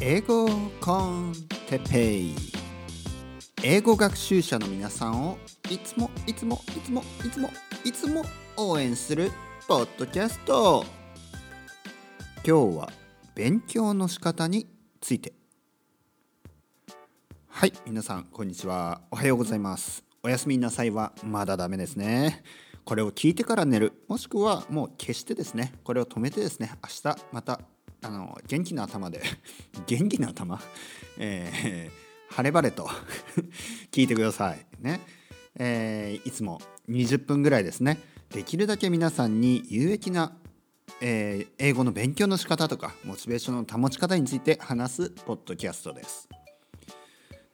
英語コンテペイ。英語学習者の皆さんをいつもいつもいつもいつもいつも応援するポッドキャスト。今日は勉強の仕方について。はい皆さんこんにちは。おはようございます。おやすみなさいはまだダメですね。これを聞いてから寝る。もしくはもう消してですね。これを止めてですね。明日またあの元気な頭で 元気な頭、えー、晴れ晴れと 聞いてくださいね、えー、いつも20分ぐらいですね。できるだけ皆さんに有益な、えー、英語の勉強の仕方とかモチベーションの保ち方について話すポッドキャストです。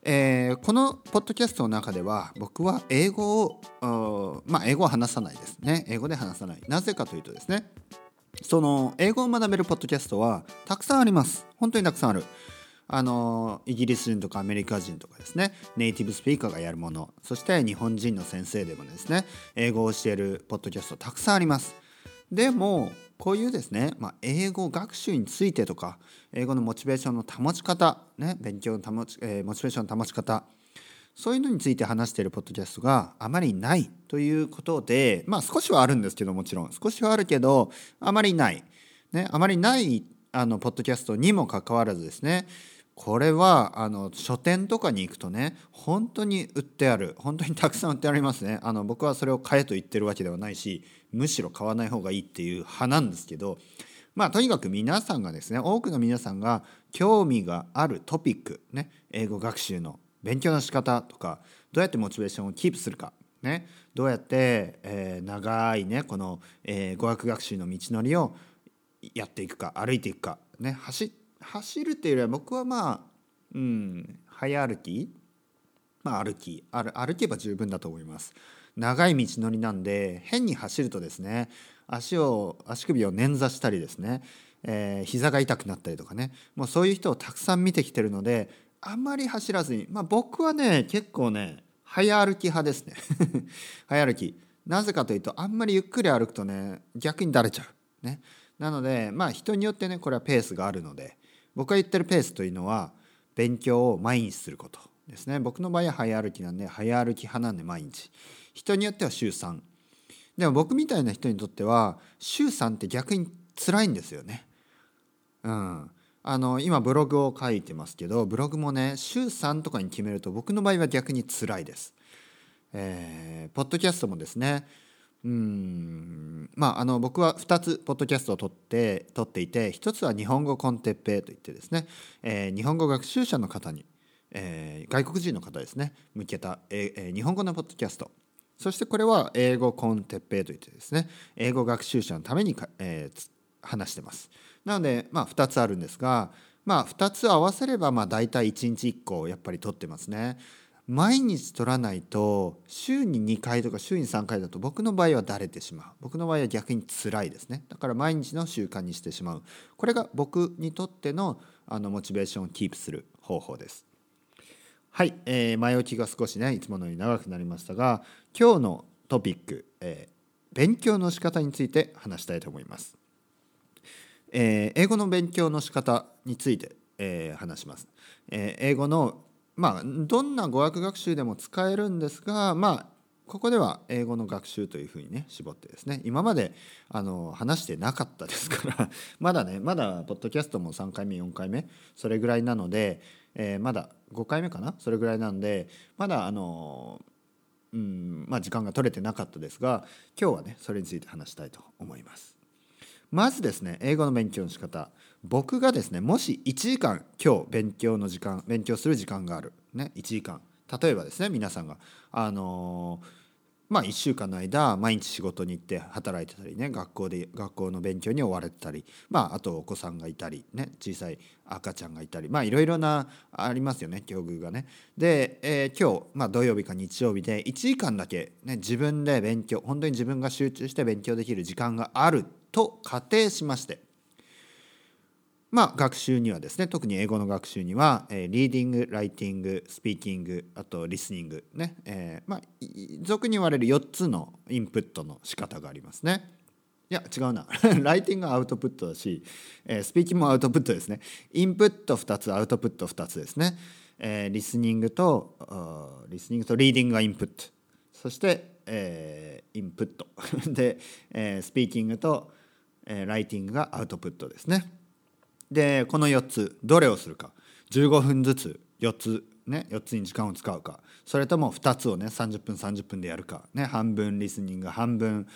えー、このポッドキャストの中では僕は英語をまあ英語は話さないですね。英語で話さない。なぜかというとですねその英語を学べるポッドキャストはたくさんあります。本当にたくさんある。あのイギリス人とかアメリカ人とかですね。ネイティブスピーカーがやるもの。そして日本人の先生でもですね英語を教えるポッドキャストたくさんあります。でもこういうですね、まあ、英語学習についてとか英語のモチベーションの保ち方、ね、勉強の保ち、えー、モチベーションの保ち方そういうのについて話しているポッドキャストがあまりないということでまあ少しはあるんですけどもちろん少しはあるけどあまりない、ね、あまりないあのポッドキャストにもかかわらずですねこれはあの書店とかに行くとね本当に売ってある本当にたくさん売ってありますね。あの僕はそれを買えと言ってるわけではないしむしろ買わない方がいいっていう派なんですけどまあとにかく皆さんがですね多くの皆さんが興味があるトピックね英語学習の勉強の仕方とかどうやってモチベーションをキープするかね。どうやって、えー、長いねこの、えー、語学学習の道のりをやっていくか歩いていくかね。走走るっていうよりは僕はまあうん早歩きまあ歩き歩けば十分だと思います。長い道のりなんで変に走るとですね足を足首を捻挫したりですね、えー、膝が痛くなったりとかね。もうそういう人をたくさん見てきてるのであんまり走らずにまあ僕はね結構ね早歩き派ですね。早歩き。なぜかというとあんまりゆっくり歩くとね逆にだれちゃう。ね。なのでまあ人によってねこれはペースがあるので僕が言ってるペースというのは勉強を毎日することですね。僕の場合は早歩きなんで早歩き派なんで毎日。人によっては週3でも僕みたいな人にとっては週3って逆に辛いんですよね。うん。あの今ブログを書いてますけどブログもね週3とかに決めると僕の場合は逆に辛いです。えー、ポッドキャストもですね。うんまああの僕は2つポッドキャストを撮って撮っていて1つは日本語コンテッペイといってですね、えー、日本語学習者の方に、えー、外国人の方ですね向けた、えー、日本語のポッドキャスト。そしてこれは英語コンテッペイといってですね英語学習者のためにか、えー、話してます。なのでまあ2つあるんですがまあ2つ合わせればまあ大体1日1個やっぱり撮ってますね。毎日取らないと週に2回とか週に3回だと僕の場合はだれてしまう。僕の場合は逆に辛いですね。だから毎日の習慣にしてしまう。これが僕にとってのあのモチベーションをキープする方法です。はい、えー、前置きが少しねいつものように長くなりましたが今日のトピック、えー、勉強の仕方について話したいと思います、えー、英語の勉強の仕方について、えー、話します、えー、英語のまあどんな語学学習でも使えるんですがまあここでは英語の学習というふうにね絞ってですね。今まであの話してなかったですから まだねまだポッドキャストも3回目4回目それぐらいなので、えー、まだ5回目かな？それぐらいなんでまだあのうんまあ時間が取れてなかったですが今日はねそれについて話したいと思います。まずですね英語の勉強の仕方。僕がですねもし1時間今日勉強の時間勉強する時間がある、ね、1時間。例えばですね皆さんがあのー、まあ1週間の間毎日仕事に行って働いてたりね学校で学校の勉強に追われてたりまああとお子さんがいたりね小さい赤ちゃんがいたりまあいろいろありますよね境遇がね。で、え、今日、まあ、土曜日か日曜日で1時間だけ、ね、自分で勉強本当に自分が集中して勉強できる時間がある。と仮定しましてまあ、学習にはですね特に英語の学習には、えー、リーディングライティングスピーキングあとリスニングね、えー、まあ俗に言われる4つのインプットの仕方がありますね。いや違うな。ライティングはアウトプットだし、えー、スピーキングもアウトプットですね。インプット2つアウトプット2つですね、えー、リスニングとリスニングとリーディングがインプット。そして、えー、インプット。で、えー、スピーキングと、え、ライティングがアウトプットですね。でこの4つどれをするか。15分ずつ4つね4つに時間を使うか。それとも2つをね30分30分でやるか。ね半分リスニング半分、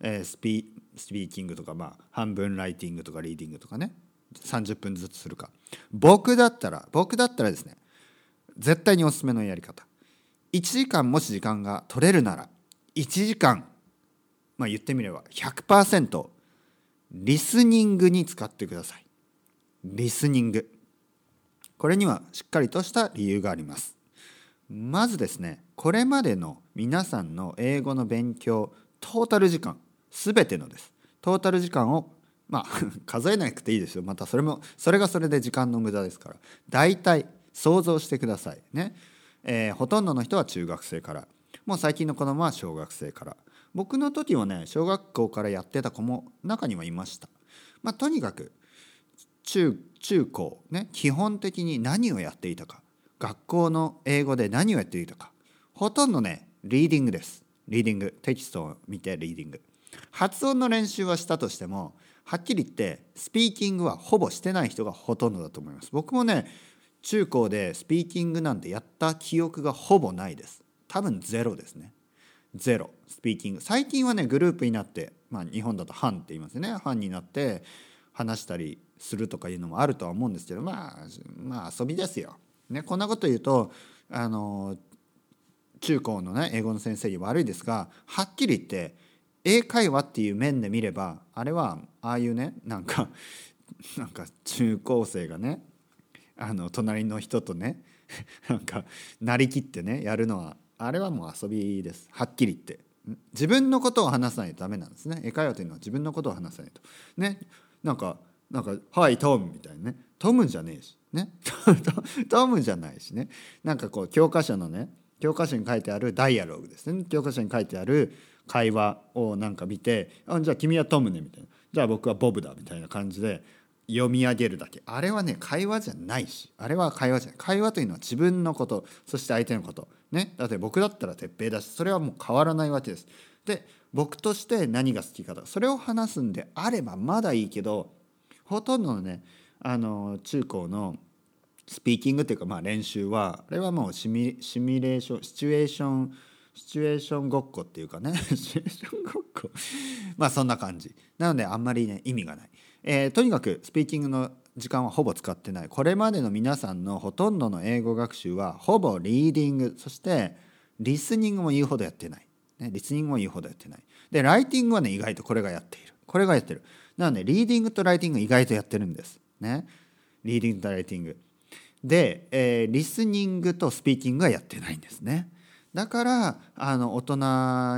えー、スピスピーキングとかまあ半分ライティングとかリーディングとかね。30分ずつするか。僕だったら僕だったらですね絶対におすすめのやり方。1時間もし時間が取れるなら1時間まあ言ってみれば100%リスニングに使ってください。リスニング。これにはしっかりとした理由があります。まずですねこれまでの皆さんの英語の勉強トータル時間全てのです。トータル時間をまあ 数えなくていいですよ。またそれもそれがそれで時間の無駄ですから。大体想像してくださいね、えー、ほとんどの人は中学生から。もう最近の子供は小学生から。僕の時はね小学校からやってた子も中にはいました。まあとにかく中中高ね基本的に何をやっていたか学校の英語で何をやっていたかほとんどねリーディングです。リーディングテキストを見てリーディング。発音の練習はしたとしてもはっきり言ってスピーキングはほぼしてない人がほとんどだと思います。僕もね中高でスピーキングなんてやった記憶がほぼないです。多分ゼロですね。ゼロ。スピーキング最近はねグループになってまあ日本だと班って言いますね。班になって話したりするとかいうのもあるとは思うんですけどまあまあ遊びですよ。ね、こんなこと言うとあの中高のね英語の先生に悪いですがはっきり言って英会話っていう面で見ればあれはああいうねなんかなんか中高生がねあの隣の人とねなんかなりきってねやるのはあれはもう遊びです。はっきり言って。自分のことを話さないとダメなんですね。英会話というのは自分のことを話さないと。ね。なんかなんか「はいトム」みたいなねトムじゃねえし。ね。トムじゃないしね。なんかこう教科書のね。教科書に書いてあるダイアログですね。教科書に書いてある会話をなんか見て「あじゃあ君はトムね」みたいな「じゃあ僕はボブだ」みたいな感じで読み上げるだけ。あれはね会話じゃないし。あれは会話じゃない。会話というのは自分のこと。そして相手のこと。ね。だって僕だったら鉄平だしそれはもう変わらないわけです。で僕として何が好きかと。それを話すんであればまだいいけどほとんどのねあの中高のスピーキングっていうかまあ練習はあれはもうシミシミュレーションシチュエーションシチュエーションごっこっていうかね。シチュエーションごっこ。まあそんな感じ。なのであんまりね意味がない、えー、とにかくスピーキングの時間はほぼ使ってない。これまでの皆さんのほとんどの英語学習はほぼリーディング。そしてリスニングも言うほどやってない、ね、リスニングも言うほどやってない。でライティングはね意外とこれがやっている。これがやってる。なのでリーディングとライティング意外とやってるんです。ね。リーディングとライティング。で、えー、リスニングとスピーキングはやってないんですね。だからあの大人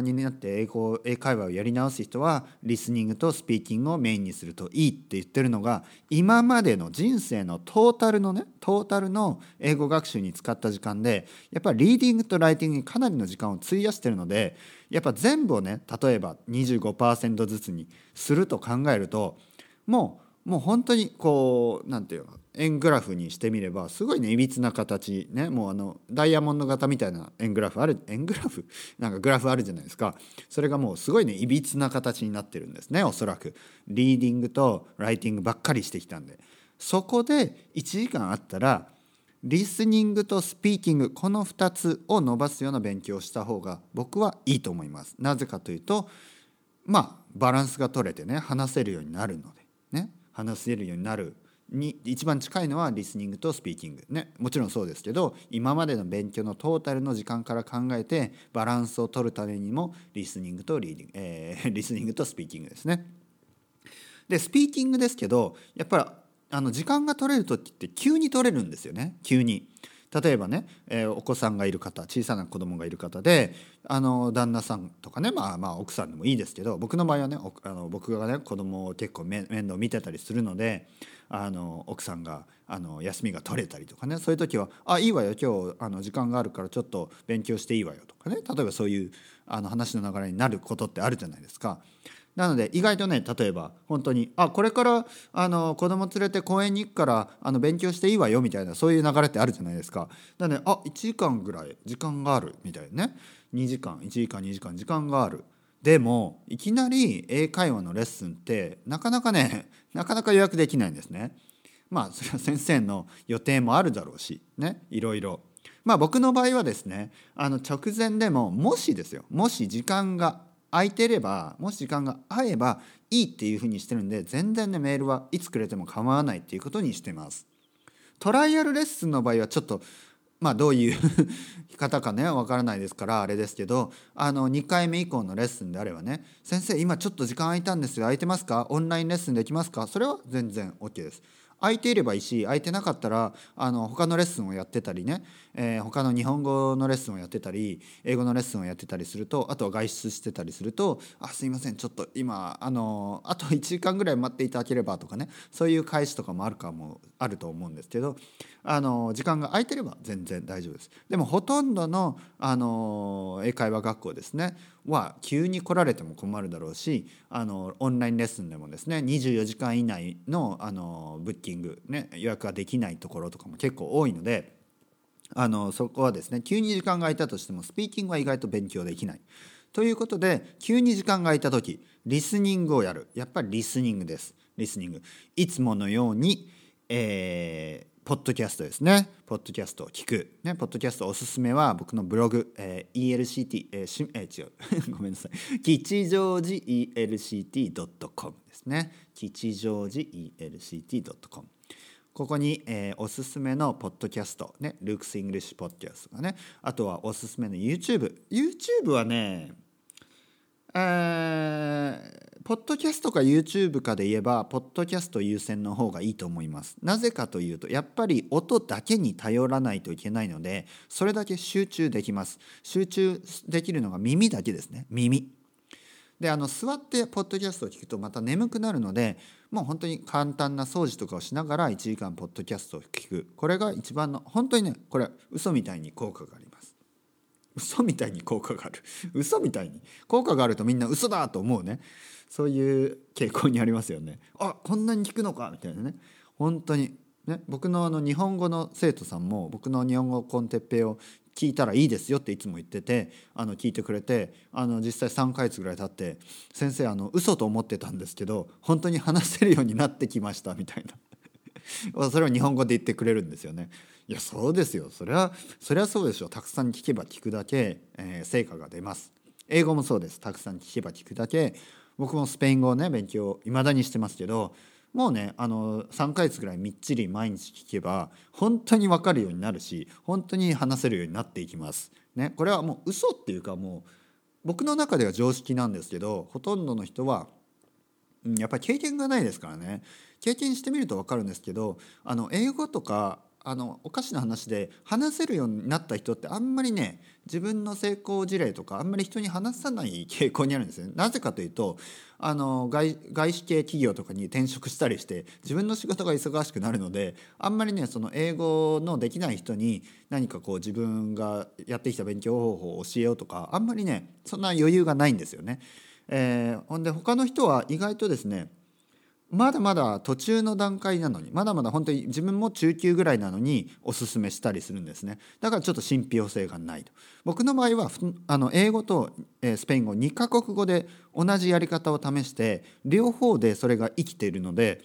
になって英語英会話をやり直す人はリスニングとスピーキングをメインにするといいって言ってるのが今までの人生のトータルのねトータルの英語学習に使った時間でやっぱりリーディングとライティングにかなりの時間を費やしてるのでやっぱ全部をね例えば25%ずつにすると考えるともうもう本当にこう何て言うの円グラフにしてみればすごいねいびつな形ねもうあのダイヤモンド型みたいな円グラフある円グラフ？なんかグラフあるじゃないですか。それがもうすごいねいびつな形になってるんですねおそらく。リーディングとライティングばっかりしてきたんで。そこで1時間あったらリスニングとスピーキングこの2つを伸ばすような勉強をした方が僕はいいと思います。なぜかというとまあバランスが取れてね話せるようになるので。話せるようになるに一番近いのはリスニングとスピーキングねもちろんそうですけど今までの勉強のトータルの時間から考えてバランスを取るためにもリスニングとリーディング、えー、リスニングとスピーキングですね。でスピーキングですけどやっぱりあの時間が取れる時って急に取れるんですよね急に。例えばね、えー、お子さんがいる方小さな子供がいる方であの旦那さんとかね、まあ、まあ奥さんでもいいですけど僕の場合はねあの僕がね子供を結構面倒見てたりするのであの奥さんがあの休みが取れたりとかねそういう時は「あいいわよ今日あの時間があるからちょっと勉強していいわよ」とかね例えばそういうあの話の流れになることってあるじゃないですか。なので意外とね例えば本当にあこれからあの子供連れて公園に行くからあの勉強していいわよみたいなそういう流れってあるじゃないですか。なのであ1時間ぐらい時間があるみたいなね2時間1時間2時間時間がある。でもいきなり英会話のレッスンってなかなかね なかなか予約できないんですね。まあそれは先生の予定もあるだろうしねいろいろ。まあ僕の場合はですねあの直前でももしですよもし時間が空いてればもし時間が合えばいいっていうふうにしてるんで全然ねメールはいつくれても構わないっていうことにしてます。トライアルレッスンの場合はちょっとまあどういう 方かねわからないですからあれですけどあの2回目以降のレッスンであればね「先生今ちょっと時間空いたんですよ空いてますか？オンラインレッスンできますか?」それは全然 OK です。空いていればいいし空いてなかったらあの他のレッスンをやってたりね、えー、他の日本語のレッスンをやってたり英語のレッスンをやってたりするとあとは外出してたりすると「あすいませんちょっと今あのあと1時間ぐらい待っていただければ」とかねそういう返しとかもあるかもあると思うんですけどあの時間が空いてれば全然大丈夫です。でもほとんどのあの英会話学校ですねは急に来られても困るだろうしあのオンラインレッスンでもですね24時間以内のあのブッキング、ね、予約ができないところとかも結構多いのであのそこはですね急に時間が空いたとしてもスピーキングは意外と勉強できない。ということで急に時間が空いた時リスニングをやるやっぱりリスニングです。リスニングいつものように、えー、ポッドキャストですね。ポッドキャストを聞く。ね、ポッドキャストおすすめは僕のブログ、えー、ELCT、えーしえー、違う。ごめんなさい。吉祥寺 ELCT.com ですね。吉祥寺 ELCT.com。ここに、えー、おすすめのポッドキャスト、ね、 Luke's English Podcast がね、あとはおすすめの YouTube。YouTube はね、えー、ポッドキャストか YouTube かで言えばポッドキャスト優先の方がいいと思います。なぜかというとやっぱり音だけに頼らないといけないのでそれだけ集中できます。集中できるのが耳だけですね。耳。であの座ってポッドキャストを聞くとまた眠くなるのでもう本当に簡単な掃除とかをしながら1時間ポッドキャストを聞く。これが一番の本当にねこれ嘘みたいに効果があります。嘘みたいに効果がある。嘘みたいに。効果があるとみんな嘘だと思うね。そういう傾向にありますよね。あこんなに聞くのかみたいなね。本当にね。僕のあの日本語の生徒さんも僕の日本語コンテッペイを聞いたらいいですよっていつも言っててあの聞いてくれてあの実際3ヶ月ぐらい経って「先生あの嘘と思ってたんですけど本当に話せるようになってきました」みたいな。それを日本語で言ってくれるんですよね。いやそうですよそれはそれはそうでしょたくさん聞けば聞くだけ、えー、成果が出ます。英語もそうですたくさん聞けば聞くだけ僕もスペイン語をね勉強いまだにしてますけどもうねあの3ヶ月ぐらいみっちり毎日聞けば本当に分かるようになるし本当に話せるようになっていきます。ね、これはもう嘘っていうかもう僕の中では常識なんですけどほとんどの人は、うん、やっぱり経験がないですからね経験してみると分かるんですけどあの英語とかあのおかしな話で話せるようになった人ってあんまりね自分の成功事例とかあんまり人に話さない傾向にあるんですね。なぜかというとあの外外資系企業とかに転職したりして自分の仕事が忙しくなるのであんまりねその英語のできない人に何かこう自分がやってきた勉強方法を教えようとかあんまりねそんな余裕がないんですよね。えー、ほんで他の人は意外とですねまだまだ途中の段階なのにまだまだ本当に自分も中級ぐらいなのにおすすめしたりするんですね。だからちょっと信憑性がないと。僕の場合はあの英語とスペイン語2カ国語で同じやり方を試して両方でそれが生きているので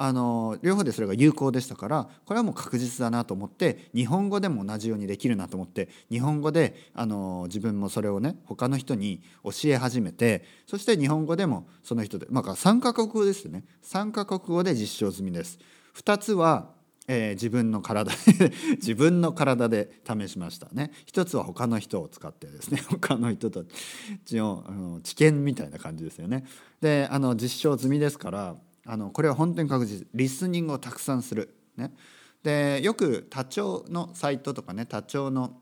あの両方でそれが有効でしたからこれはもう確実だなと思って日本語でも同じようにできるなと思って日本語であの自分もそれをね他の人に教え始めてそして日本語でもその人でまあ3カ国語ですね。3カ国語で実証済みです。2つはえー、自分の体で 自分の体で試しましたね。一つは他の人を使ってですね 他の人たちのあの知見みたいな感じですよね。であの実証済みですからあのこれは本当に確実リスニングをたくさんする。ね、でよく多聴のサイトとかね多聴の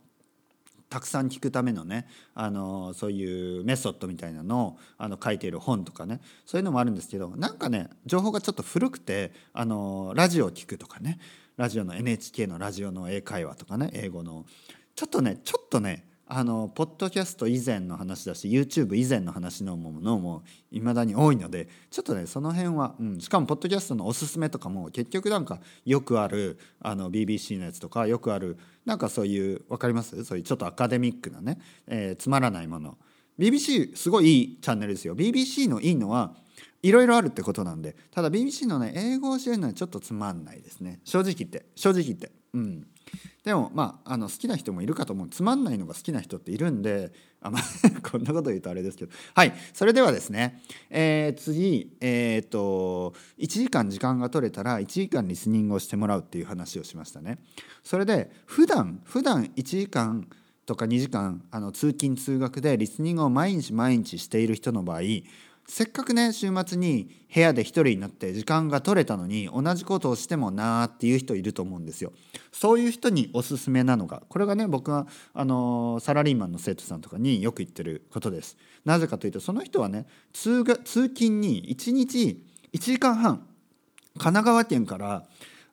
たくさん聞くためのねあのそういうメソッドみたいなのをあの書いている本とかね。そういうのもあるんですけどなんかね情報がちょっと古くてあのラジオを聞くとかね。ラジオの NHK のラジオの英会話とかね英語の。ちょっとねちょっとねあのポッドキャスト以前の話だし YouTube 以前の話のものもいまだに多いのでちょっとねその辺は、うん、しかもポッドキャストのおすすめとかも結局なんかよくあるあの BBC のやつとかよくあるなんかそういう分かります？そういうちょっとアカデミックなね、えー、つまらないもの。BBC すごいいいチャンネルですよ。BBC のいいのはいろいろあるってことなんでただ BBC のね英語を教えるのはちょっとつまんないですね。正直言って。正直言って。うん。でもまああの好きな人もいるかと思う。つまんないのが好きな人っているんであ、まあ、こんなこと言うとあれですけど。はい。それではですね、えー、次えっ、と1時間時間が取れたら1時間リスニングをしてもらうっていう話をしましたね。それで普段普段1時間とか2時間あの通勤通学でリスニングを毎日毎日している人の場合せっかくね週末に部屋で一人になって時間が取れたのに同じことをしてもなーっていう人いると思うんですよ。そういう人におすすめなのがこれがね僕はあのサラリーマンの生徒さんとかによく言ってることです。なぜかというとその人はね通通勤に1日1時間半神奈川県から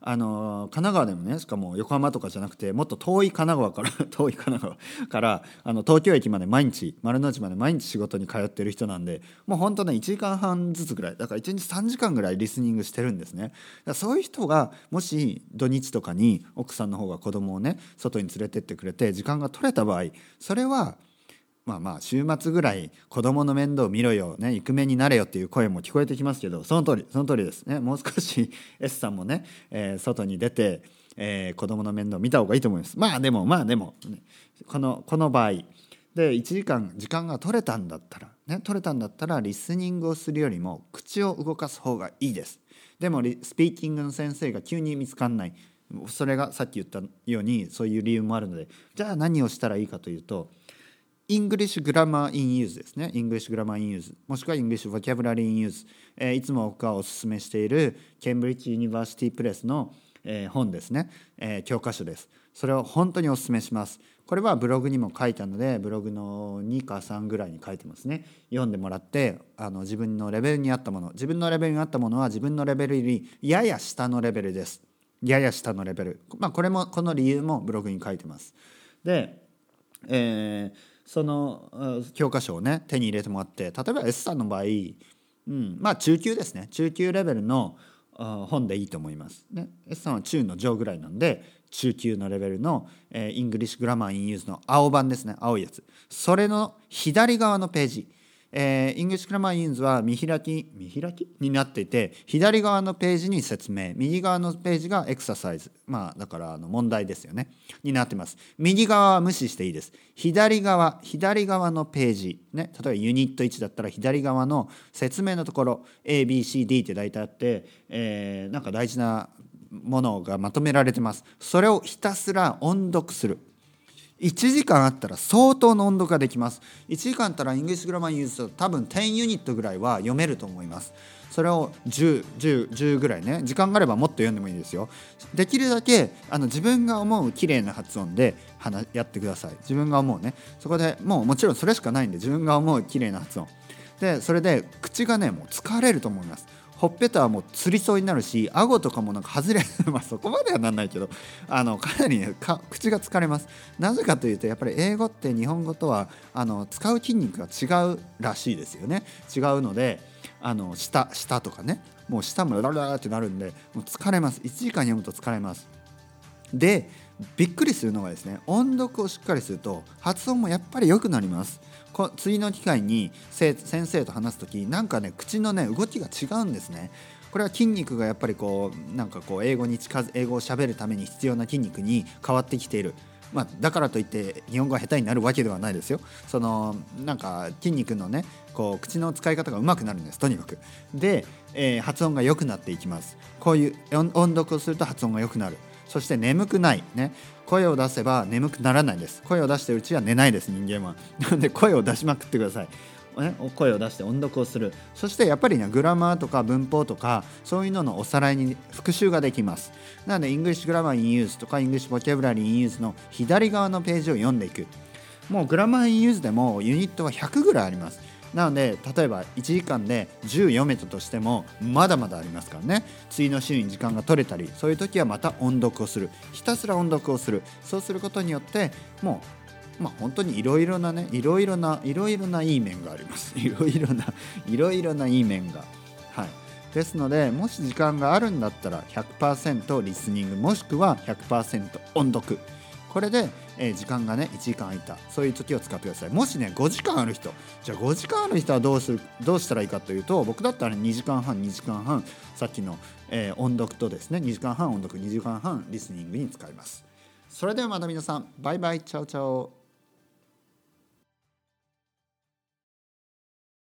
あの神奈川でもねしかも横浜とかじゃなくてもっと遠い神奈川から 遠い神奈川からあの東京駅まで毎日丸の内まで毎日仕事に通ってる人なんでもうほんとね1時間半ずつぐらいだから1日3時間ぐらいリスニングしてるんですね。そういう人がもし土日とかに奥さんの方が子供をね外に連れてってくれて時間が取れた場合それはまあまあ週末ぐらい子供の面倒見ろよ、ね、イクメンになれよっていう声も聞こえてきますけどその通りその通りです。ねもう少し S さんもね、えー、外に出て、えー、子供の面倒を見た方がいいと思います。まあでもまあでも、ね、このこの場合で1時間時間が取れたんだったらね取れたんだったらリスニングをするよりも口を動かす方がいいです。でもスピーキングの先生が急に見つかんない。それがさっき言ったようにそういう理由もあるのでじゃあ何をしたらいいかというと English Grammar in Use ですね。 English Grammar in Use。もしくは English Vocabulary in Use。えー、いつも僕がお勧めしているケンブリッジ・ユニバーシティ・プレスの、えー、本ですね、えー、教科書です。それを本当にお勧めします。これはブログにも書いたのでブログの2か3ぐらいに書いてますね。読んでもらってあの自分のレベルに合ったもの自分のレベルに合ったものは自分のレベルよりやや下のレベルです。やや下のレベル。まあこれもこの理由もブログに書いてます。で、えーその教科書をね手に入れてもらって例えば S さんの場合、うん、まあ中級ですね。中級レベルの本でいいと思います。ね、S さんは中の上ぐらいなんで中級のレベルの、えー、 English Grammar in Use の青版ですね。青いやつ。それの左側のページ。えー、 English Grammar in Use は見開き見開き？になっていて左側のページに説明。右側のページがエクササイズまあだからあの問題ですよね。になってます。右側は無視していいです。左側左側のページ。ね例えばユニット1だったら左側の説明のところ ABCD って大体あって、えー、なんか大事なものがまとめられてます。それをひたすら音読する。1時間あったら相当の音読ができます。1時間あったら English Grammar in Use と多分10ユニットぐらいは読めると思います。それを1010 10ぐらいね時間があればもっと読んでもいいですよ。できるだけあの自分が思う綺麗な発音でやってください。自分が思うね。そこでもうもちろんそれしかないんで自分が思う綺麗な発音。でそれで口がねもう疲れると思います。ほっぺたはもうつりそうになるし顎とかもなんか外れ まあそこまではなんないけどあのかなりね口が疲れます。なぜかというとやっぱり英語って日本語とはあの使う筋肉が違うらしいですよね。違うのであの舌舌とかねもう舌もラララってなるんでもう疲れます。1時間読むと疲れます。でびっくりするのがですね音読をしっかりすると発音もやっぱり良くなります。こ次の機会に先生と話す時なんかね口のね動きが違うんですねこれは筋肉がやっぱりこうなんかこう英語に近づ英語をしゃべるために必要な筋肉に変わってきているまあ、だからといって日本語が下手になるわけではないですよ。そのなんか筋肉のねこう口の使い方が上手くなるんですとにかく。で、えー、発音が良くなっていきます。こういう音読をすると発音が良くなる。そして眠くない。ね。声を出せば眠くならないです。声を出してるうちは寝ないです人間は。なので声を出しまくってください。ね、声を出して音読をする。そしてやっぱりねグラマーとか文法とかそういうののおさらいに復習ができます。なので English Grammar in Use とか English Vocabulary in Use の左側のページを読んでいく。もう Grammar in Use でもユニットは100ぐらいあります。なので例えば1時間で10読めたとしてもまだまだありますからね。次の週に時間が取れたりそういう時はまた音読をする。ひたすら音読をする。そうすることによってもうまあ本当にいろいろなねいろいろないろいろないい面があります。いろいろないろいろないい面が。はい。ですのでもし時間があるんだったら100%リスニングもしくは100%音読。これで、えー時間がね1時間空いた。そういう時を使ってください。もしね5時間ある人。じゃあ5時間ある人はどうするどうしたらいいかというと僕だったら2時間半2時間半さっきの、えー音読とですね2時間半音読2時間半リスニングに使います。それではまた皆さん。バイバイ。チャオチャオ。